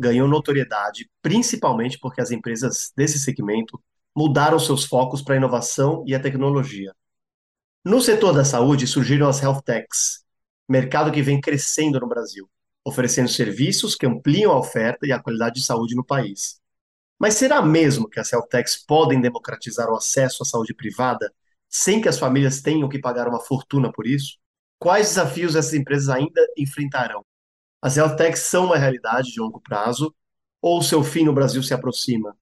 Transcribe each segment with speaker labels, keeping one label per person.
Speaker 1: ganhou notoriedade, principalmente porque as empresas desse segmento mudaram seus focos para a inovação e a tecnologia. No setor da saúde surgiram as health techs, mercado que vem crescendo no Brasil, oferecendo serviços que ampliam a oferta e a qualidade de saúde no país. Mas será mesmo que as health techs podem democratizar o acesso à saúde privada sem que as famílias tenham que pagar uma fortuna por isso? Quais desafios essas empresas ainda enfrentarão? As health techs são uma realidade de longo prazo ou seu fim no Brasil se aproxima?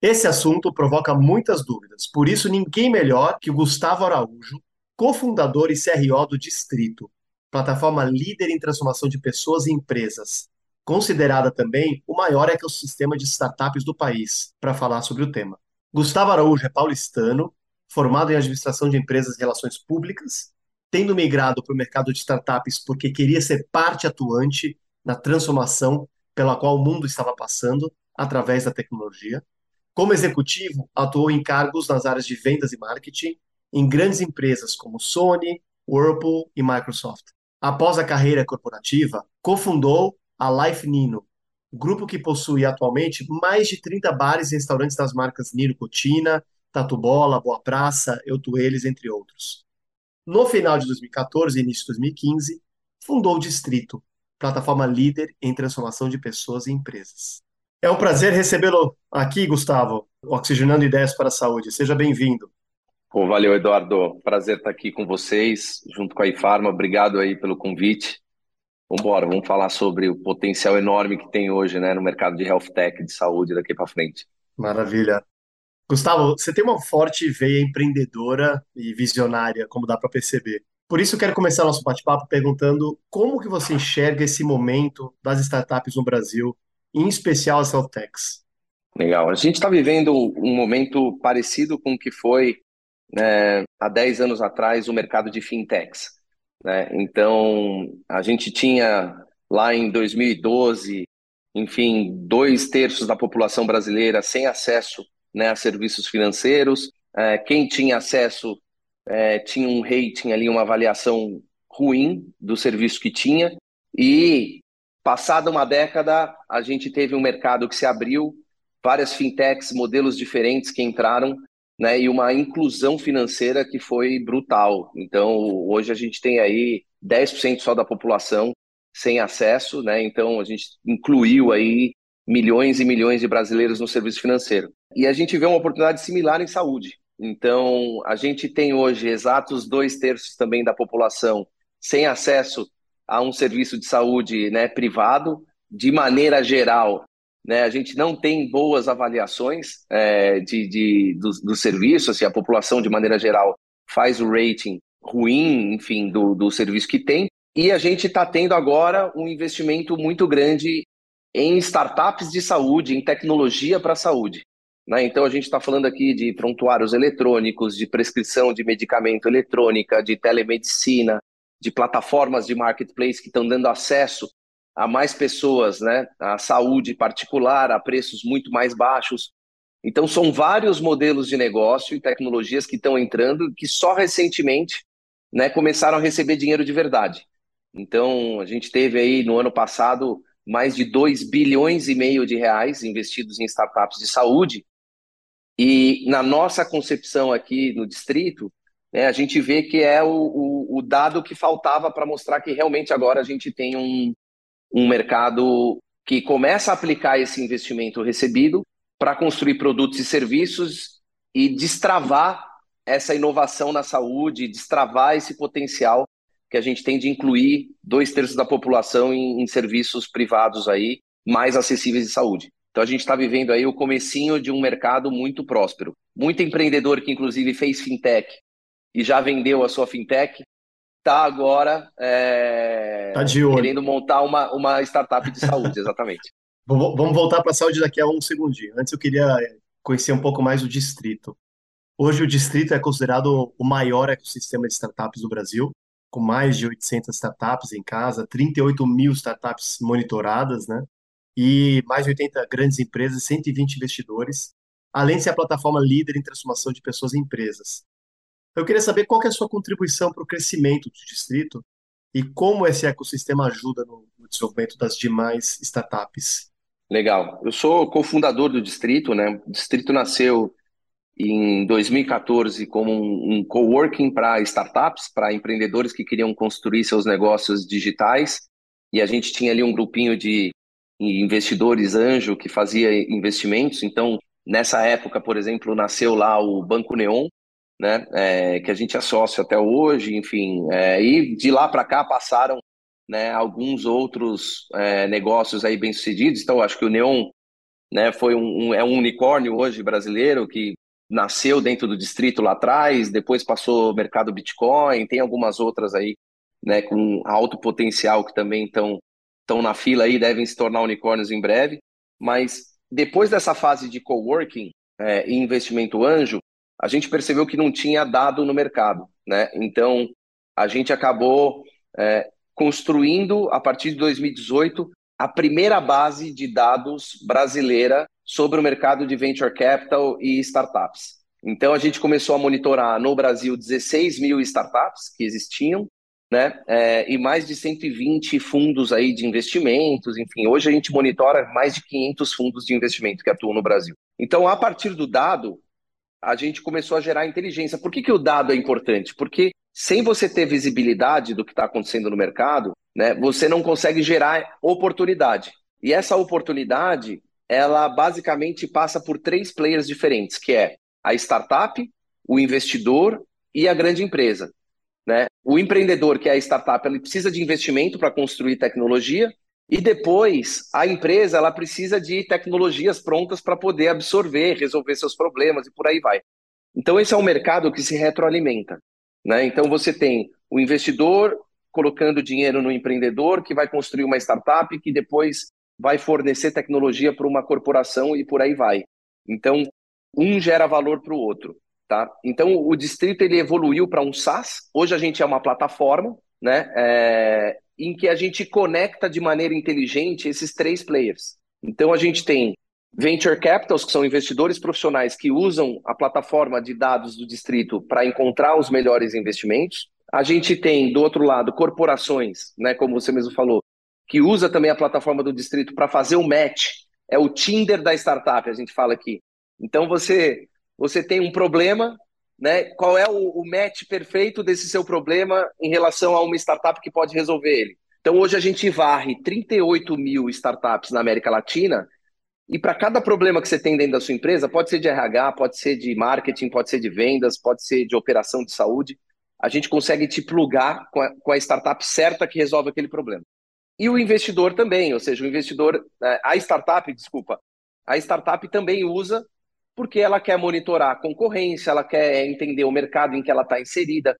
Speaker 1: Esse assunto provoca muitas dúvidas, por isso ninguém melhor que o Gustavo Araújo, cofundador e CRO do Distrito, plataforma líder em transformação de pessoas e empresas, considerada também o maior ecossistema de startups do país, para falar sobre o tema. Gustavo Araújo é paulistano, formado em administração de empresas e relações públicas, tendo migrado para o mercado de startups porque queria ser parte atuante na transformação pela qual o mundo estava passando através da tecnologia. Como executivo, atuou em cargos nas áreas de vendas e marketing em grandes empresas como Sony, Whirlpool e Microsoft. Após a carreira corporativa, cofundou a Life Nino, grupo que possui atualmente mais de 30 bares e restaurantes das marcas Nino Cotina, Tatu Bola, Boa Praça, Eu Eles, entre outros. No final de 2014 e início de 2015, fundou o Distrito, plataforma líder em transformação de pessoas e empresas. É um prazer recebê-lo aqui, Gustavo, Oxigenando Ideias para a Saúde. Seja bem-vindo.
Speaker 2: Pô, valeu, Eduardo. Prazer estar aqui com vocês, junto com a iFarma. Obrigado aí pelo convite. Vamos embora, vamos falar sobre o potencial enorme que tem hoje né, no mercado de health tech, de saúde, daqui para frente.
Speaker 1: Maravilha. Gustavo, você tem uma forte veia empreendedora e visionária, como dá para perceber. Por isso, eu quero começar nosso bate-papo perguntando como que você enxerga esse momento das startups no Brasil, em especial as health techs.
Speaker 2: Legal. A gente está vivendo um momento parecido com o que foi né, há 10 anos atrás o mercado de fintechs. Né? Então, a gente tinha lá em 2012, enfim, dois terços da população brasileira sem acesso né, a serviços financeiros. É, quem tinha acesso é, tinha um rating ali, uma avaliação ruim do serviço que tinha. E passada uma década, a gente teve um mercado que se abriu, várias fintechs, modelos diferentes que entraram, né, e uma inclusão financeira que foi brutal. Então, hoje a gente tem aí 10% só da população sem acesso, né? Então a gente incluiu aí milhões e milhões de brasileiros no serviço financeiro. E a gente vê uma oportunidade similar em saúde. Então, a gente tem hoje exatos dois terços também da população sem acesso a um serviço de saúde né, privado. De maneira geral, né, a gente não tem boas avaliações é, de, de, do, do serviço, assim, a população, de maneira geral, faz o rating ruim, enfim, do, do serviço que tem. E a gente está tendo agora um investimento muito grande em startups de saúde, em tecnologia para a saúde. Né? Então, a gente está falando aqui de prontuários eletrônicos, de prescrição de medicamento eletrônica, de telemedicina, de plataformas de marketplace que estão dando acesso a mais pessoas né, à saúde particular, a preços muito mais baixos. Então, são vários modelos de negócio e tecnologias que estão entrando que só recentemente né, começaram a receber dinheiro de verdade. Então, a gente teve aí no ano passado mais de 2 bilhões e meio de reais investidos em startups de saúde. E na nossa concepção aqui no distrito, né, a gente vê que é o, o, o dado que faltava para mostrar que realmente agora a gente tem um, um mercado que começa a aplicar esse investimento recebido para construir produtos e serviços e destravar essa inovação na saúde, destravar esse potencial que a gente tem de incluir dois terços da população em, em serviços privados aí mais acessíveis de saúde. Então a gente está vivendo aí o comecinho de um mercado muito próspero. Muito empreendedor que inclusive fez fintech e já vendeu a sua fintech, está agora é,
Speaker 1: tá
Speaker 2: querendo montar uma, uma startup de saúde, exatamente.
Speaker 1: Vamos voltar para a saúde daqui a um segundinho. Antes eu queria conhecer um pouco mais o distrito. Hoje o distrito é considerado o maior ecossistema de startups do Brasil, com mais de 800 startups em casa, 38 mil startups monitoradas, né? E mais de 80 grandes empresas, 120 investidores, além de ser a plataforma líder em transformação de pessoas em empresas. Eu queria saber qual que é a sua contribuição para o crescimento do distrito e como esse ecossistema ajuda no, desenvolvimento das demais startups.
Speaker 2: Legal. Eu sou cofundador do Distrito, né? O Distrito nasceu em 2014 como um, um coworking para startups, para empreendedores que queriam construir seus negócios digitais. E a gente tinha ali um grupinho de investidores anjo que fazia investimentos. Então, nessa época, por exemplo, nasceu lá o Banco Neon, né? É, que a gente é sócio até hoje, enfim. É, e de lá para cá passaram né, alguns outros é, negócios aí bem sucedidos. Então, acho que o Neon né, foi um, um, é um unicórnio hoje brasileiro que nasceu dentro do distrito lá atrás, depois passou o mercado Bitcoin, tem algumas outras aí né, com alto potencial que também estão estão na fila aí, devem se tornar unicórnios em breve. Mas depois dessa fase de coworking é, e investimento anjo, a gente percebeu que não tinha dado no mercado, né? Então a gente acabou é, construindo, a partir de 2018, a primeira base de dados brasileira sobre o mercado de venture capital e startups. Então, a gente começou a monitorar no Brasil 16 mil startups que existiam, né? É, e mais de 120 fundos aí de investimentos, enfim, hoje a gente monitora mais de 500 fundos de investimento que atuam no Brasil. Então, a partir do dado, a gente começou a gerar inteligência. Por que, que o dado é importante? Porque sem você ter visibilidade do que está acontecendo no mercado, né, você não consegue gerar oportunidade. E essa oportunidade, ela basicamente passa por três players diferentes, que é a startup, o investidor e a grande empresa. Né? O empreendedor, que é a startup, ele precisa de investimento para construir tecnologia, e depois a empresa ela precisa de tecnologias prontas para poder absorver, resolver seus problemas e por aí vai. Então esse é um mercado que se retroalimenta. Né? Então você tem o investidor colocando dinheiro no empreendedor que vai construir uma startup que depois vai fornecer tecnologia para uma corporação e por aí vai. Então um gera valor para o outro. Tá? Então o distrito ele evoluiu para um SaaS. Hoje a gente é uma plataforma, né? É, em que a gente conecta de maneira inteligente esses três players. Então a gente tem venture capitals, que são investidores profissionais que usam a plataforma de dados do distrito para encontrar os melhores investimentos. A gente tem, do outro lado, corporações, né, como você mesmo falou, que usa também a plataforma do distrito para fazer o match. É o Tinder da startup, a gente fala aqui. Então você você tem um problema, né? Qual é o, o match perfeito desse seu problema em relação a uma startup que pode resolver ele? Então hoje a gente varre 38 mil startups na América Latina e para cada problema que você tem dentro da sua empresa, pode ser de RH, pode ser de marketing, pode ser de vendas, pode ser de operação de saúde, a gente consegue te plugar com a, com a startup certa que resolve aquele problema. E o investidor também, ou seja, o investidor, é, a startup, desculpa, a startup também usa porque ela quer monitorar a concorrência, ela quer entender o mercado em que ela está inserida.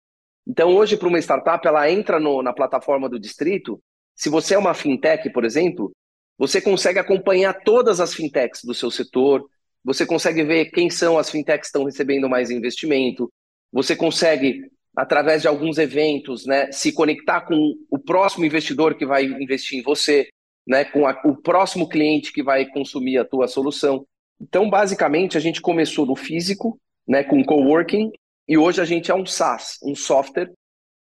Speaker 2: Então, hoje, para uma startup, ela entra no, na plataforma do distrito. Se você é uma fintech, por exemplo, você consegue acompanhar todas as fintechs do seu setor, você consegue ver quem são as fintechs que estão recebendo mais investimento, você consegue, através de alguns eventos, né, se conectar com o próximo investidor que vai investir em você, né, com a, o próximo cliente que vai consumir a tua solução. Então, basicamente, a gente começou no físico, né, com coworking, e hoje a gente é um SaaS, um software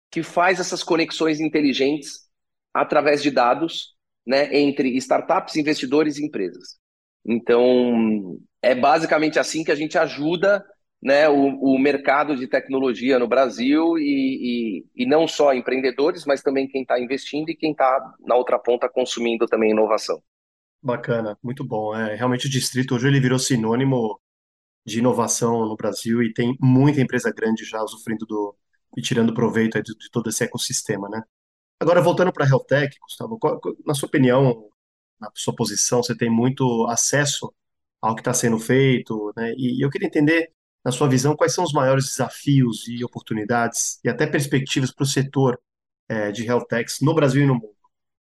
Speaker 2: que faz essas conexões inteligentes através de dados né, entre startups, investidores e empresas. Então, é basicamente assim que a gente ajuda né, o, o mercado de tecnologia no Brasil e, e, e não só empreendedores, mas também quem está investindo e quem está na outra ponta consumindo também inovação.
Speaker 1: Bacana, muito bom. É, realmente o distrito hoje ele virou sinônimo de inovação no Brasil e tem muita empresa grande já usufruindo do e tirando proveito de, de todo esse ecossistema, né? Agora, voltando para a Health Tech, Gustavo, qual, na sua opinião, na sua posição, você tem muito acesso ao que está sendo feito, né? E, e eu queria entender, na sua visão, quais são os maiores desafios e oportunidades e até perspectivas para o setor é, de Health Techs no Brasil e no mundo.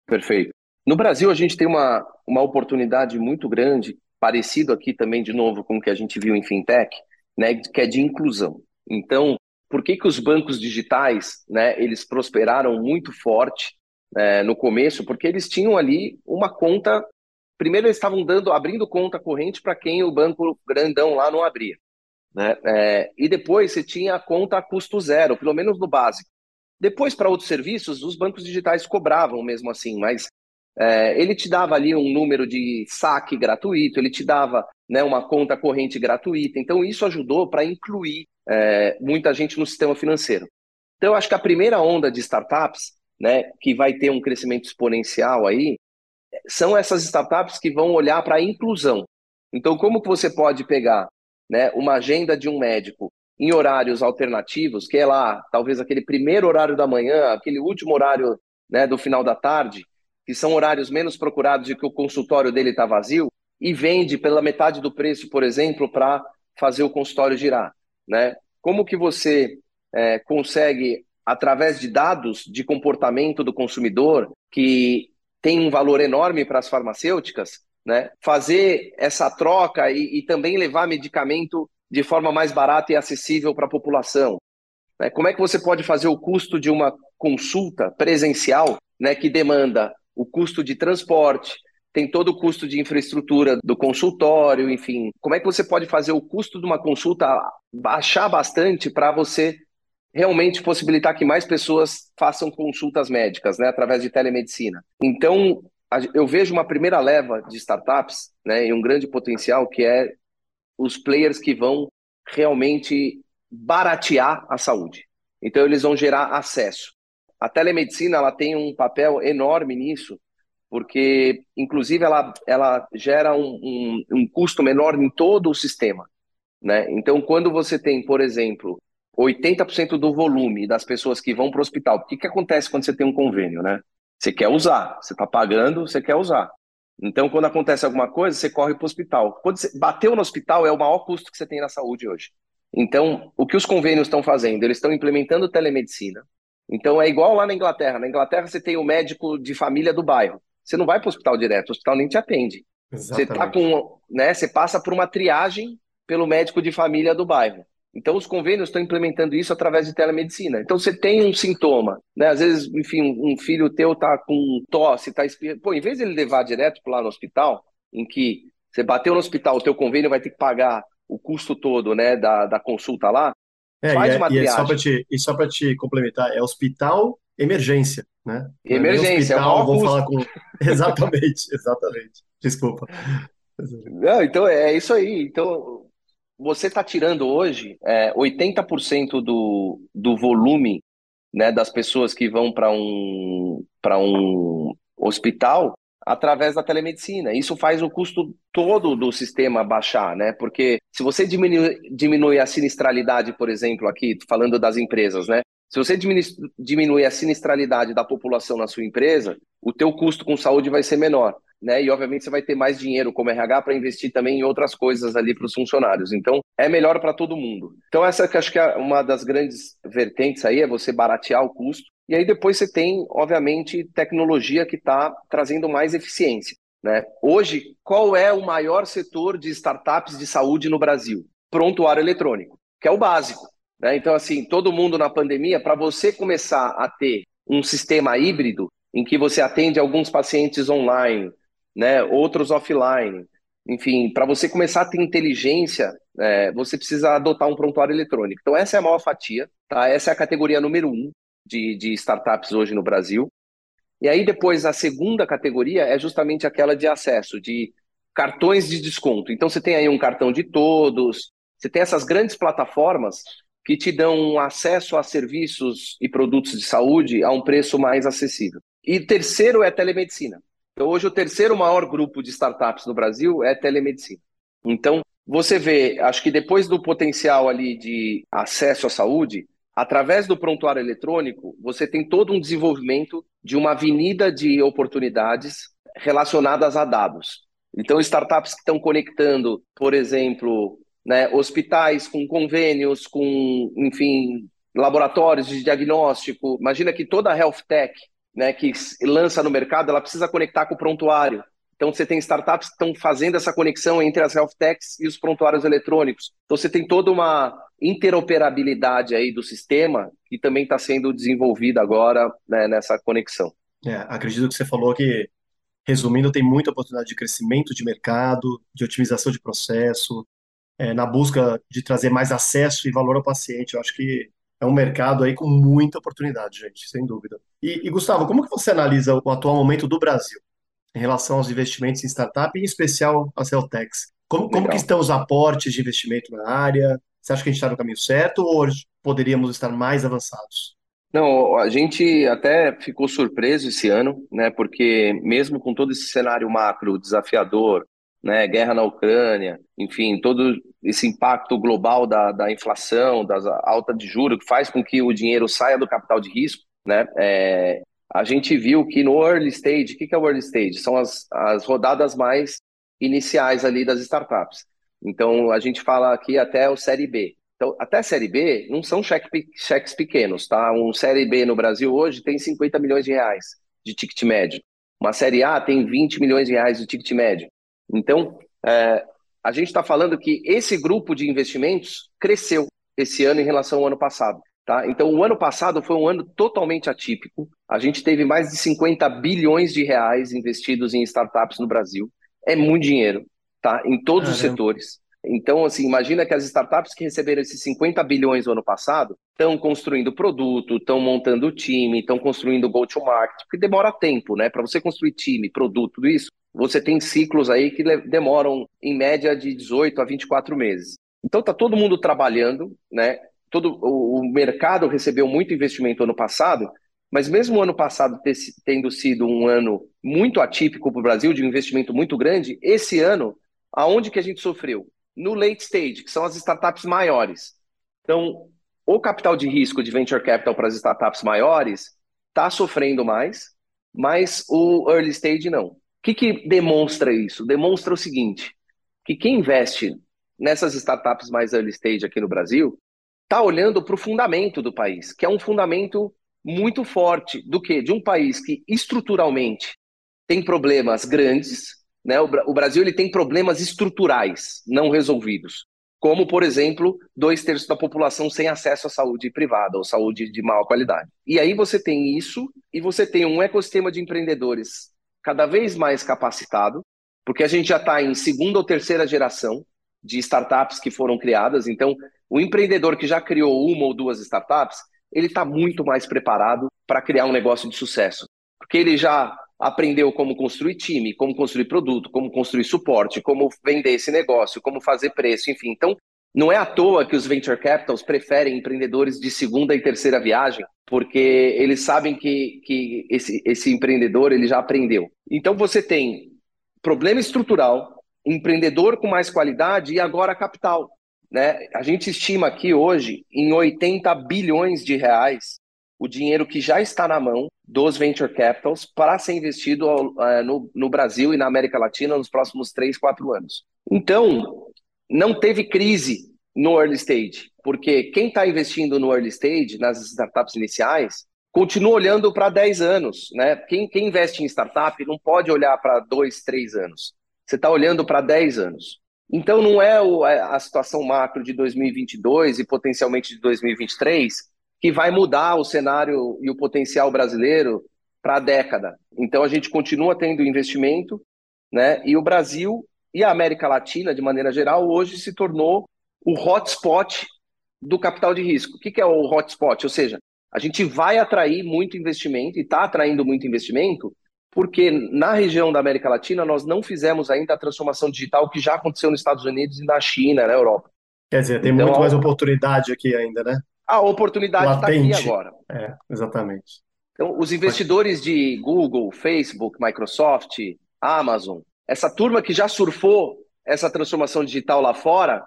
Speaker 2: Perfeito. No Brasil, a gente tem uma, uma oportunidade muito grande, parecido aqui também, de novo, com o que a gente viu em fintech, né, que é de inclusão. Então, por que, que os bancos digitais, né, eles prosperaram muito forte é, no começo? Porque eles tinham ali uma conta. Primeiro, eles estavam dando, abrindo conta corrente para quem o banco grandão lá não abria. Né? É, e depois você tinha a conta a custo zero, pelo menos no básico. Depois, para outros serviços, os bancos digitais cobravam mesmo assim, mas é, ele te dava ali um número de saque gratuito, ele te dava né, uma conta corrente gratuita. Então, isso ajudou para incluir é, muita gente no sistema financeiro. Então, eu acho que a primeira onda de startups, né, que vai ter um crescimento exponencial aí, são essas startups que vão olhar para a inclusão. Então, como que você pode pegar né, uma agenda de um médico em horários alternativos, que é lá, talvez aquele primeiro horário da manhã, aquele último horário né, do final da tarde, que são horários menos procurados e que o consultório dele está vazio, e vende pela metade do preço, por exemplo, para fazer o consultório girar. Né? Como que você é, consegue, através de dados de comportamento do consumidor, que tem um valor enorme para as farmacêuticas, né, fazer essa troca e, e também levar medicamento de forma mais barata e acessível para a população. Né? Como é que você pode fazer o custo de uma consulta presencial né, que demanda o custo de transporte, tem todo o custo de infraestrutura do consultório, enfim. Como é que você pode fazer o custo de uma consulta baixar bastante para você realmente possibilitar que mais pessoas façam consultas médicas, né, através de telemedicina? Então, eu vejo uma primeira leva de startups, né, e um grande potencial que é os players que vão realmente baratear a saúde. Então, eles vão gerar acesso. A telemedicina ela tem um papel enorme nisso, porque, inclusive, ela, ela gera um, um, um custo menor em todo o sistema. Né? Então, quando você tem, por exemplo, 80% do volume das pessoas que vão para o hospital, o que, que acontece quando você tem um convênio? Né? Você quer usar, você está pagando, você quer usar. Então, quando acontece alguma coisa, você corre para o hospital. Quando você bateu no hospital, é o maior custo que você tem na saúde hoje. Então, o que os convênios estão fazendo? Eles estão implementando telemedicina. Então, é igual lá na Inglaterra. Na Inglaterra, você tem o médico de família do bairro. Você não vai para o hospital direto, o hospital nem te atende. Exatamente. Você tá com, né? Você passa por uma triagem pelo médico de família do bairro. Então, os convênios estão implementando isso através de telemedicina. Então, você tem um sintoma, né? Às vezes, enfim, um filho teu tá com tosse, tá espirrando. Pô, em vez de ele levar direto lá no hospital, em que você bateu no hospital, o teu convênio vai ter que pagar o custo todo, né, da, da consulta lá,
Speaker 1: é, faz e é, uma. E, é só te, e só para te complementar, é hospital emergência, né?
Speaker 2: É emergência,
Speaker 1: é hospital, é vou falar com... Exatamente, exatamente. Desculpa.
Speaker 2: Não, então é isso aí. Então, você está tirando hoje é, 80% do, do volume né, das pessoas que vão para um, um hospital através da telemedicina. Isso faz o custo todo do sistema baixar, né? Porque se você diminui, diminui a sinistralidade, por exemplo, aqui falando das empresas, né? Se você diminui a sinistralidade da população na sua empresa, o teu custo com saúde vai ser menor né? E obviamente você vai ter mais dinheiro como RH para investir também em outras coisas ali para os funcionários. Então é melhor para todo mundo. Então essa que acho que é uma das grandes vertentes aí é você baratear o custo. E aí depois você tem, obviamente, tecnologia que está trazendo mais eficiência. Né? Hoje, qual é o maior setor de startups de saúde no Brasil? Prontuário eletrônico, que é o básico. Né? Então, assim, todo mundo na pandemia, para você começar a ter um sistema híbrido em que você atende alguns pacientes online, né, outros offline. Enfim, para você começar a ter inteligência, é, você precisa adotar um prontuário eletrônico. Então, essa é a maior fatia, tá? essa é a categoria número um de, de startups hoje no Brasil. E aí, depois, a segunda categoria é justamente aquela de acesso, de cartões de desconto. Então, você tem aí um cartão de todos, você tem essas grandes plataformas que te dão acesso a serviços e produtos de saúde a um preço mais acessível. E terceiro é telemedicina. Então, hoje, o terceiro maior grupo de startups no Brasil é telemedicina. Então, você vê, acho que depois do potencial ali de acesso à saúde, através do prontuário eletrônico, você tem todo um desenvolvimento de uma avenida de oportunidades relacionadas a dados. Então, startups que estão conectando, por exemplo, né, hospitais com convênios, com, enfim, laboratórios de diagnóstico. Imagina que toda a health tech né, que lança no mercado, ela precisa conectar com o prontuário. Então, você tem startups que estão fazendo essa conexão entre as health techs e os prontuários eletrônicos. Então, você tem toda uma interoperabilidade aí do sistema que também está sendo desenvolvida agora né, nessa conexão.
Speaker 1: É, acredito que você falou que, resumindo, tem muita oportunidade de crescimento de mercado, de otimização de processo, é, na busca de trazer mais acesso e valor ao paciente. Eu acho que é um mercado aí com muita oportunidade, gente, sem dúvida. E, e Gustavo, como que você analisa o atual momento do Brasil? em relação aos investimentos em startup, em especial a Celtex. Como, como que estão os aportes de investimento na área? Você acha que a gente está no caminho certo ou poderíamos estar mais avançados?
Speaker 2: Não, a gente até ficou surpreso esse ano, né? Porque mesmo com todo esse cenário macro desafiador, né? Guerra na Ucrânia, enfim, todo esse impacto global da, da inflação, da alta de juros, que faz com que o dinheiro saia do capital de risco, né? É, a gente viu que no early stage, o que é o early stage? São as, as rodadas mais iniciais ali das startups. Então, a gente fala aqui até o Série B. Então, até Série B não são cheque, cheques pequenos, tá? Um Série B no Brasil hoje tem 50 milhões de reais de ticket médio. Uma Série A tem 20 milhões de reais de ticket médio. Então, é, a gente está falando que esse grupo de investimentos cresceu esse ano em relação ao ano passado. Tá? Então, o ano passado foi um ano totalmente atípico. A gente teve mais de 50 bilhões de reais investidos em startups no Brasil. É muito dinheiro, tá? Em todos Caramba. os setores. Então, assim, imagina que as startups que receberam esses 50 bilhões no ano passado estão construindo produto, estão montando time, estão construindo go-to-market, porque demora tempo, né? Para você construir time, produto, tudo isso, você tem ciclos aí que demoram, em média, de 18 a 24 meses. Então, tá todo mundo trabalhando, né? todo o, mercado recebeu muito investimento ano passado, mas mesmo o ano passado ter, tendo sido um ano muito atípico para o Brasil, de um investimento muito grande, esse ano, aonde que a gente sofreu? No late stage, que são as startups maiores. Então, o capital de risco de venture capital para as startups maiores está sofrendo mais, mas o early stage não. Que, que demonstra isso? Demonstra o seguinte, que quem investe nessas startups mais early stage aqui no Brasil está olhando para o fundamento do país, que é um fundamento muito forte do que de um país que estruturalmente tem problemas grandes, né? O, Brasil ele tem problemas estruturais não resolvidos, como por exemplo dois terços da população sem acesso à saúde privada ou saúde de maior qualidade. E aí você tem isso e você tem um ecossistema de empreendedores cada vez mais capacitado, porque a gente já está em segunda ou terceira geração de startups que foram criadas. Então, o empreendedor que já criou uma ou duas startups, ele está muito mais preparado para criar um negócio de sucesso, porque ele já aprendeu como construir time, como construir produto, como construir suporte, como vender esse negócio, como fazer preço, enfim. Então, não é à toa que os venture capitals preferem empreendedores de segunda e terceira viagem, porque eles sabem que, que esse, esse empreendedor ele já aprendeu. Então, você tem problema estrutural, empreendedor com mais qualidade e agora capital. Né? A gente estima aqui hoje em 80 bilhões de reais o dinheiro que já está na mão dos venture capitals para ser investido no, no Brasil e na América Latina nos próximos 3, 4 anos. Então, não teve crise no early stage, porque quem está investindo no early stage, nas startups iniciais, continua olhando para 10 anos. Né? Quem, quem investe em startup não pode olhar para 2, 3 anos. Você está olhando para 10 anos. Então, não é, é a situação macro de 2022 e potencialmente de 2023 que vai mudar o cenário e o potencial brasileiro para a década. Então, a gente continua tendo investimento, né? E o Brasil e a América Latina, de maneira geral, hoje se tornou o hotspot do capital de risco. O que é o hotspot? Ou seja, a gente vai atrair muito investimento e está atraindo muito investimento porque na região da América Latina nós não fizemos ainda a transformação digital que já aconteceu nos Estados Unidos e na China, na Europa.
Speaker 1: Quer dizer, tem então, muito mais oportunidade aqui ainda, né?
Speaker 2: A oportunidade está aqui agora.
Speaker 1: É, exatamente.
Speaker 2: Então, os investidores de Google, Facebook, Microsoft, Amazon, essa turma que já surfou essa transformação digital lá fora,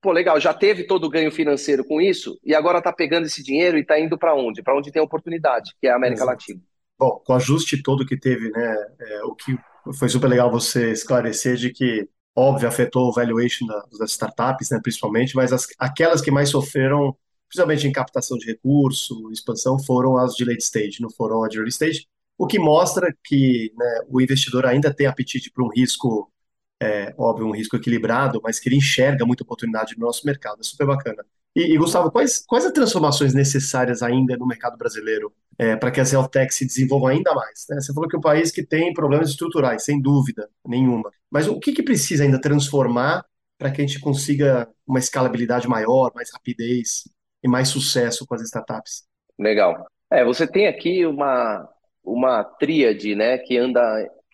Speaker 2: pô, legal, já teve todo o ganho financeiro com isso e agora está pegando esse dinheiro e está indo para onde? Para onde tem oportunidade, que é a América Exato. Latina.
Speaker 1: Bom, com o ajuste todo que teve, né, é, o que foi super legal você esclarecer de que, óbvio, afetou o valuation da, das startups, né, principalmente, mas as, aquelas que mais sofreram, principalmente em captação de recurso, expansão, foram as de late stage, não foram as de early stage. O que mostra que né, o investidor ainda tem apetite para um risco, é, óbvio, um risco equilibrado, mas que ele enxerga muita oportunidade no nosso mercado. É super bacana. E, e Gustavo, quais, quais as transformações necessárias ainda no mercado brasileiro é, para que as health techs se desenvolvam ainda mais? Né? Você falou que é um país que tem problemas estruturais, sem dúvida nenhuma. Mas o que, que precisa ainda transformar para que a gente consiga uma escalabilidade maior, mais rapidez e mais sucesso com as startups?
Speaker 2: Legal. É, você tem aqui uma, uma tríade, né, que anda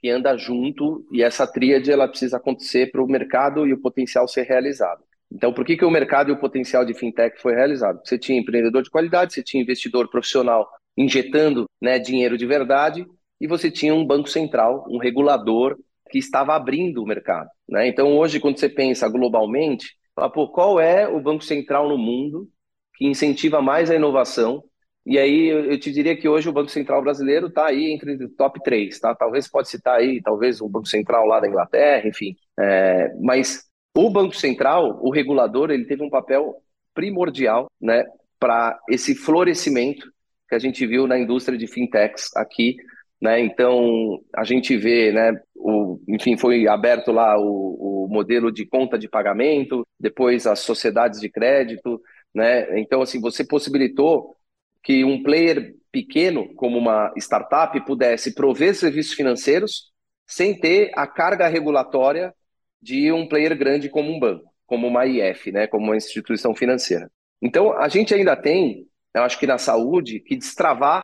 Speaker 2: que anda junto e essa tríade ela precisa acontecer para o mercado e o potencial ser realizado. Então, por que, que o mercado e o potencial de fintech foi realizado? Você tinha empreendedor de qualidade, você tinha investidor profissional injetando né, dinheiro de verdade e você tinha um banco central, um regulador que estava abrindo o mercado. Né? Então, hoje, quando você pensa globalmente, fala, qual é o banco central no mundo que incentiva mais a inovação e aí eu te diria que hoje o Banco Central brasileiro está aí entre o top 3, tá? Talvez pode citar aí, talvez o Banco Central lá da Inglaterra, enfim. É, mas o Banco Central, o regulador, ele teve um papel primordial, né, para esse florescimento que a gente viu na indústria de fintechs aqui, né? Então a gente vê, né, o, enfim, foi aberto lá o, o modelo de conta de pagamento, depois as sociedades de crédito, né? Então assim você possibilitou que um player pequeno, como uma startup, pudesse prover serviços financeiros sem ter a carga regulatória de um player grande como um banco, como uma IF, né, como uma instituição financeira. Então, a gente ainda tem, eu acho que na saúde, que destravar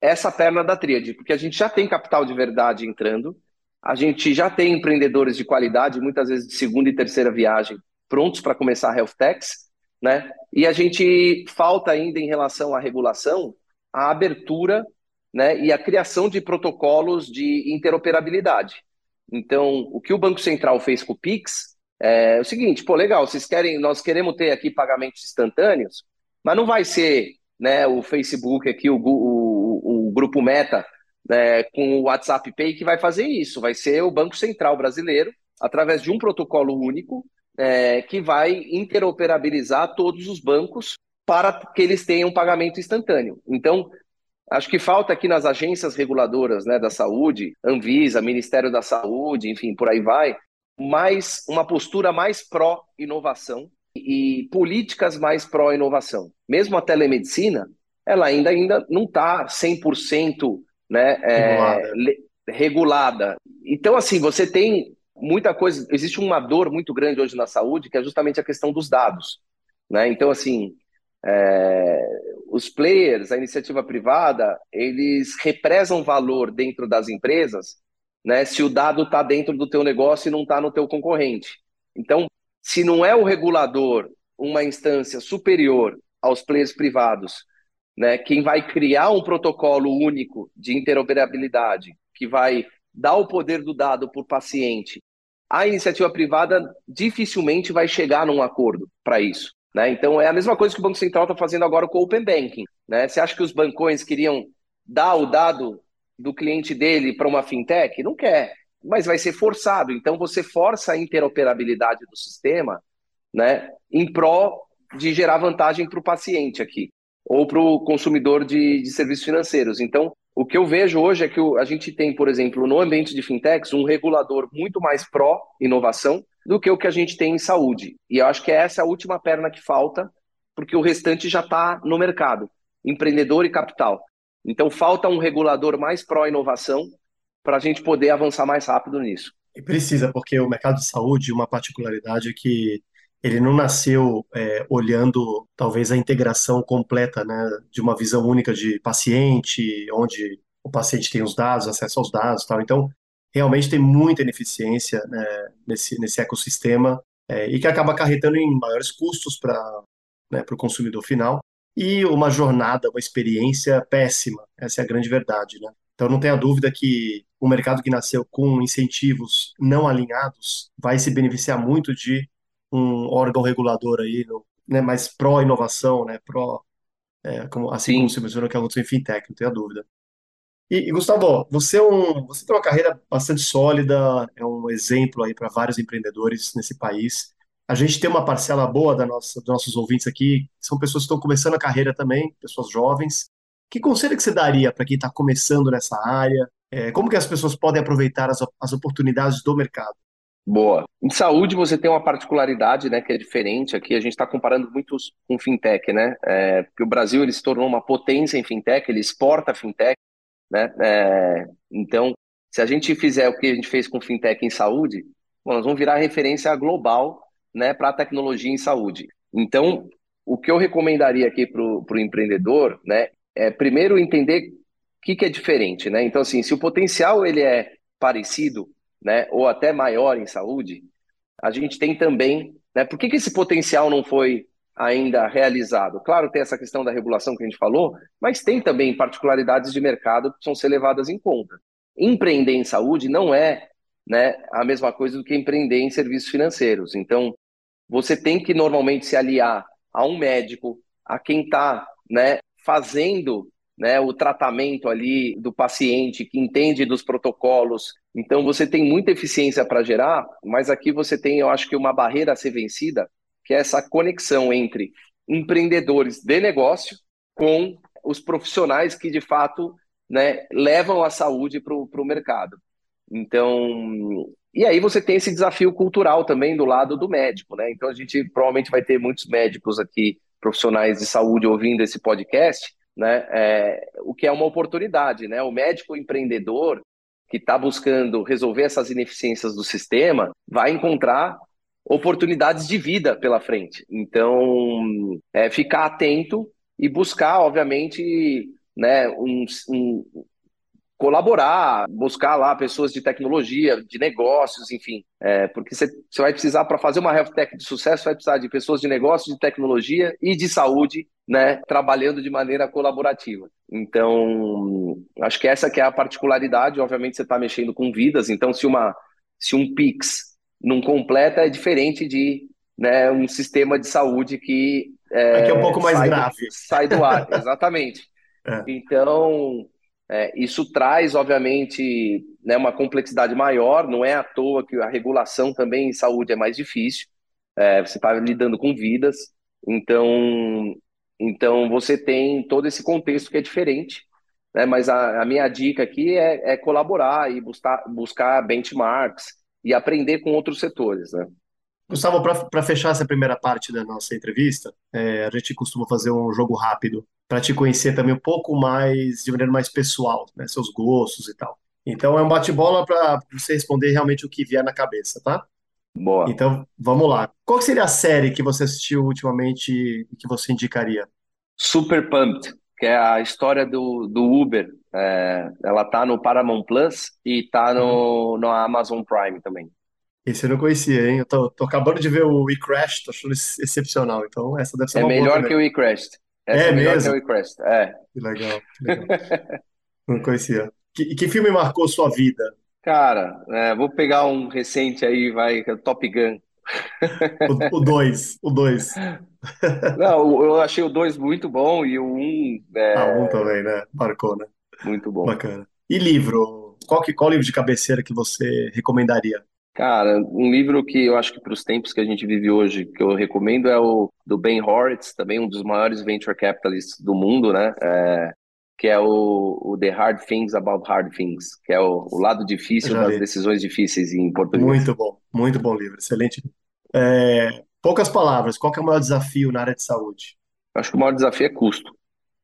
Speaker 2: essa perna da tríade, porque a gente já tem capital de verdade entrando, a gente já tem empreendedores de qualidade, muitas vezes de segunda e terceira viagem, prontos para começar a health techs, né? E a gente falta ainda em relação à regulação a abertura né, e a criação de protocolos de interoperabilidade. Então, o que o Banco Central fez com o Pix é o seguinte: pô, legal, vocês querem, nós queremos ter aqui pagamentos instantâneos, mas não vai ser né, o Facebook aqui, o, o, o grupo Meta, né, com o WhatsApp Pay que vai fazer isso. Vai ser o Banco Central brasileiro, através de um protocolo único, é, que vai interoperabilizar todos os bancos para que eles tenham pagamento instantâneo. Então, acho que falta aqui nas agências reguladoras né, da saúde, Anvisa, Ministério da Saúde, enfim, por aí vai, mais uma postura mais pró-inovação e políticas mais pró-inovação. Mesmo a telemedicina, ela ainda, ainda não está 100% né, é, regulada. Então, assim, você tem muita coisa. Existe uma dor muito grande hoje na saúde, que é justamente a questão dos dados. Né? Então, assim, é, os players, a iniciativa privada, eles represam valor dentro das empresas né, se o dado está dentro do teu negócio e não está no teu concorrente. Então, se não é o regulador uma instância superior aos players privados, né, quem vai criar um protocolo único de interoperabilidade, que vai dar o poder do dado por paciente a iniciativa privada dificilmente vai chegar num acordo para isso. Né? Então é a mesma coisa que o Banco Central está fazendo agora com o Open Banking. Né? Você acha que os bancões queriam dar o dado do cliente dele para uma fintech? Não quer, mas vai ser forçado. Então você força a interoperabilidade do sistema né, em prol de gerar vantagem para o paciente aqui, ou para o consumidor de, de serviços financeiros. Então, o que eu vejo hoje é que a gente tem, por exemplo, no ambiente de fintechs, um regulador muito mais pró-inovação do que o que a gente tem em saúde. E eu acho que essa é a última perna que falta, porque o restante já está no mercado empreendedor e capital. Então, falta um regulador mais pró-inovação para a gente poder avançar mais rápido nisso.
Speaker 1: E precisa, porque o mercado de saúde, uma particularidade é que ele não nasceu é, olhando talvez a integração completa, né, de uma visão única de paciente, onde o paciente tem os dados, acesso aos dados, tal. Então, realmente tem muita ineficiência né, nesse nesse ecossistema é, e que acaba acarretando em maiores custos para né, para o consumidor final e uma jornada, uma experiência péssima. Essa é a grande verdade, né? Então, não tenha dúvida que o mercado que nasceu com incentivos não alinhados vai se beneficiar muito de um órgão regulador aí, né, mais pró-inovação, né, pró, é, como, assim Sim. como você mencionou que aconteceu em fintech, não tenha dúvida. E, e, Gustavo, você, é um, você tem uma carreira bastante sólida, é um exemplo aí para vários empreendedores nesse país. A gente tem uma parcela boa da nossa, dos nossos ouvintes aqui, são pessoas que estão começando a carreira também, pessoas jovens. Que conselho que você daria para quem está começando nessa área? É, como que as pessoas podem aproveitar as, as oportunidades do mercado?
Speaker 2: Boa. Em saúde você tem uma particularidade, né, que é diferente. Aqui a gente está comparando muito com fintech, né? É, porque o Brasil ele se tornou uma potência em fintech, ele exporta fintech, né? É, então, se a gente fizer o que a gente fez com fintech em saúde, nós vamos virar referência global, né, para a tecnologia em saúde. Então, o que eu recomendaria aqui para o empreendedor, né, é primeiro entender o que, que é diferente, né? Então, assim, se o potencial ele é parecido, né, ou até maior em saúde, a gente tem também, né, por que, que esse potencial não foi ainda realizado? Claro, tem essa questão da regulação que a gente falou, mas tem também particularidades de mercado que precisam ser levadas em conta. Empreender em saúde não é né, a mesma coisa do que empreender em serviços financeiros. Então, você tem que normalmente se aliar a um médico, a quem está né, fazendo né, o tratamento ali do paciente, que entende dos protocolos. Então, você tem muita eficiência para gerar, mas aqui você tem, eu acho que, uma barreira a ser vencida, que é essa conexão entre empreendedores de negócio com os profissionais que, de fato, né, levam a saúde para o mercado. Então, e aí você tem esse desafio cultural também do lado do médico, né? Então a gente provavelmente vai ter muitos médicos aqui, profissionais de saúde, ouvindo esse podcast, né? É, o que é uma oportunidade, né? O médico empreendedor que está buscando resolver essas ineficiências do sistema vai encontrar oportunidades de vida pela frente. Então, é, ficar atento e buscar, obviamente, né, um, um, colaborar, buscar lá pessoas de tecnologia, de negócios, enfim, é, porque você vai precisar, para fazer uma health tech de sucesso, vai precisar de pessoas de negócios, de tecnologia e de saúde, né, trabalhando de maneira colaborativa. Então, acho que essa que é a particularidade, obviamente você está mexendo com vidas, então se, uma, se um PIX não completa, é diferente de né, um sistema de saúde que...
Speaker 1: É, Aqui é um pouco mais grave.
Speaker 2: Do, sai do ar, exatamente. É. Então, é, isso traz, obviamente, né, uma complexidade maior, não é à toa que a regulação também em saúde é mais difícil, é, você está lidando com vidas, então, então você tem todo esse contexto que é diferente, né, mas a, a minha dica aqui é, é colaborar e buscar, buscar benchmarks e aprender com outros setores. Né?
Speaker 1: Gustavo, para fechar essa primeira parte da nossa entrevista, é, a gente costuma fazer um jogo rápido para te conhecer também um pouco mais, de maneira mais pessoal, né, seus gostos e tal. Então é um bate-bola para você responder realmente o que vier na cabeça, tá?
Speaker 2: Boa.
Speaker 1: Então vamos lá. Qual seria a série que você assistiu ultimamente e que você indicaria?
Speaker 2: Super Pumped, que é a história do, do Uber. É, ela tá no Paramount Plus e tá no, uhum. no Amazon Prime também.
Speaker 1: Esse eu não conhecia, hein? Eu tô, tô acabando de ver o We Crashed, tô achando excepcional. Então, essa deve ser
Speaker 2: é
Speaker 1: uma
Speaker 2: melhor que o We Crashed. Essa é, é melhor mesmo? que o We Crashed. É.
Speaker 1: Que legal, que legal. não conhecia. Que, que filme marcou sua vida?
Speaker 2: Cara, é, vou pegar um recente aí, vai, é Top Gun.
Speaker 1: O 2, o 2.
Speaker 2: Não, eu achei o 2 muito bom e o 1. Um,
Speaker 1: é... Ah, o 1 um também, né? Marcou, né?
Speaker 2: Muito bom.
Speaker 1: Bacana. E livro? Qual, que, qual livro de cabeceira que você recomendaria?
Speaker 2: Cara, um livro que eu acho que para os tempos que a gente vive hoje, que eu recomendo é o do Ben Horowitz, também um dos maiores venture capitalists do mundo, né? É, que é o, o, The Hard Things About Hard Things, que é o, o lado difícil das li. decisões difíceis em português.
Speaker 1: Muito bom, muito bom livro, excelente. É, poucas palavras, qual é o maior desafio na área de saúde?
Speaker 2: Acho que o maior desafio é custo.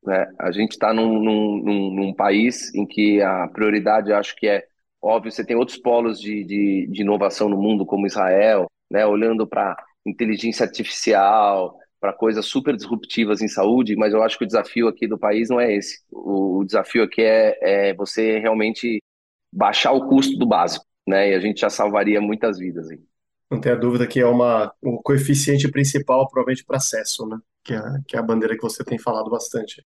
Speaker 2: Né? A gente está num, num, num, num país em que a prioridade, acho que é Óbvio, você tem outros polos de, de, de inovação no mundo, como Israel, né, olhando para inteligência artificial, para coisas super disruptivas em saúde, mas eu acho que o desafio aqui do país não é esse. O, o desafio aqui é, é, você realmente baixar o custo do básico, né? E a gente já salvaria muitas vidas. Hein?
Speaker 1: Não tenha dúvida que é uma, o coeficiente principal, provavelmente, para acesso, né? Que é, que é a bandeira que você tem falado bastante.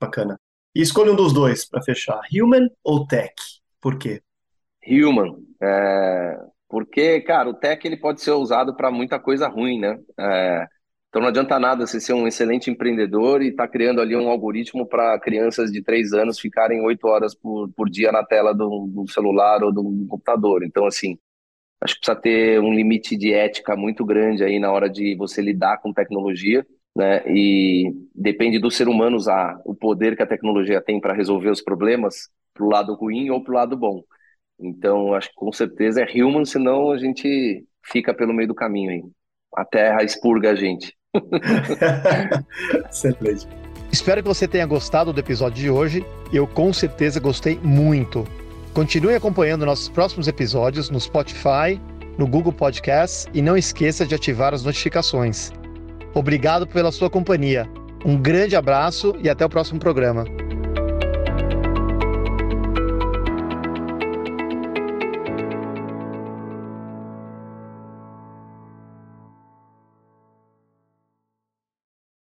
Speaker 1: Bacana. E escolha um dos dois para fechar: human ou tech? Por quê?
Speaker 2: Human. É, porque, cara, o tech ele pode ser usado para muita coisa ruim, né? É, então não adianta nada você ser um excelente empreendedor e estar tá criando ali um algoritmo para crianças de três anos ficarem oito horas por, por dia na tela do, do celular ou do computador. Então, assim, acho que precisa ter um limite de ética muito grande aí na hora de você lidar com tecnologia. né? E depende do ser humano usar o poder que a tecnologia tem para resolver os problemas para o lado ruim ou para o lado bom. Então, acho que com certeza é human, senão a gente fica pelo meio do caminho aí. A terra expurga a gente.
Speaker 1: Excelente. Espero que você tenha gostado do episódio de hoje. Eu com certeza gostei muito. Continue acompanhando nossos próximos episódios no Spotify, no Google Podcasts e não esqueça de ativar as notificações. Obrigado pela sua companhia. Um grande abraço e até o próximo programa.